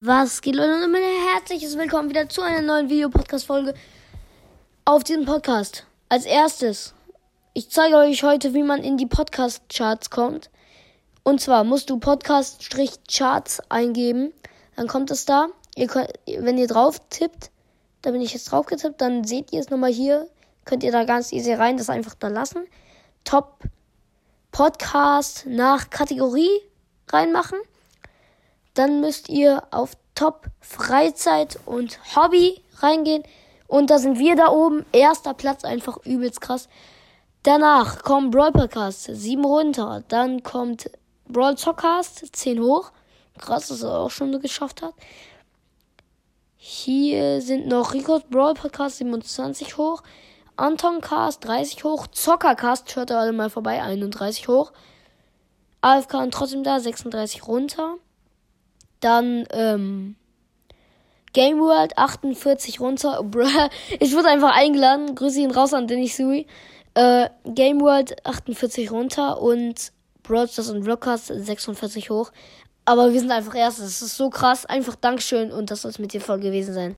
Was geht, Leute? Und ein herzliches Willkommen wieder zu einer neuen Videopodcast-Folge auf diesem Podcast. Als erstes, ich zeige euch heute, wie man in die Podcast-Charts kommt. Und zwar musst du Podcast-Charts eingeben. Dann kommt es da. Ihr könnt, wenn ihr drauf tippt, da bin ich jetzt drauf getippt, dann seht ihr es nochmal hier. Könnt ihr da ganz easy rein, das einfach da lassen. Top Podcast nach Kategorie reinmachen. Dann müsst ihr auf Top Freizeit und Hobby reingehen. Und da sind wir da oben. Erster Platz, einfach übelst krass. Danach kommt Brawl Podcast, 7 runter. Dann kommt Brawl Talkcast, 10 hoch. Krass, dass er auch schon geschafft hat. Hier sind noch Ricos Brawl Podcast 27 hoch. Anton Cast 30 hoch. Zockercast, schaut da alle mal vorbei, 31 hoch. AFK und trotzdem da, 36 runter. Dann ähm, Game World 48 runter. Ich wurde einfach eingeladen. Grüße ihn raus an Dennis Sui. Äh, Game World 48 runter und Broadstars und Vlogcast 46 hoch. Aber wir sind einfach erst. Das ist so krass. Einfach Dankeschön und das soll es mit dir voll gewesen sein.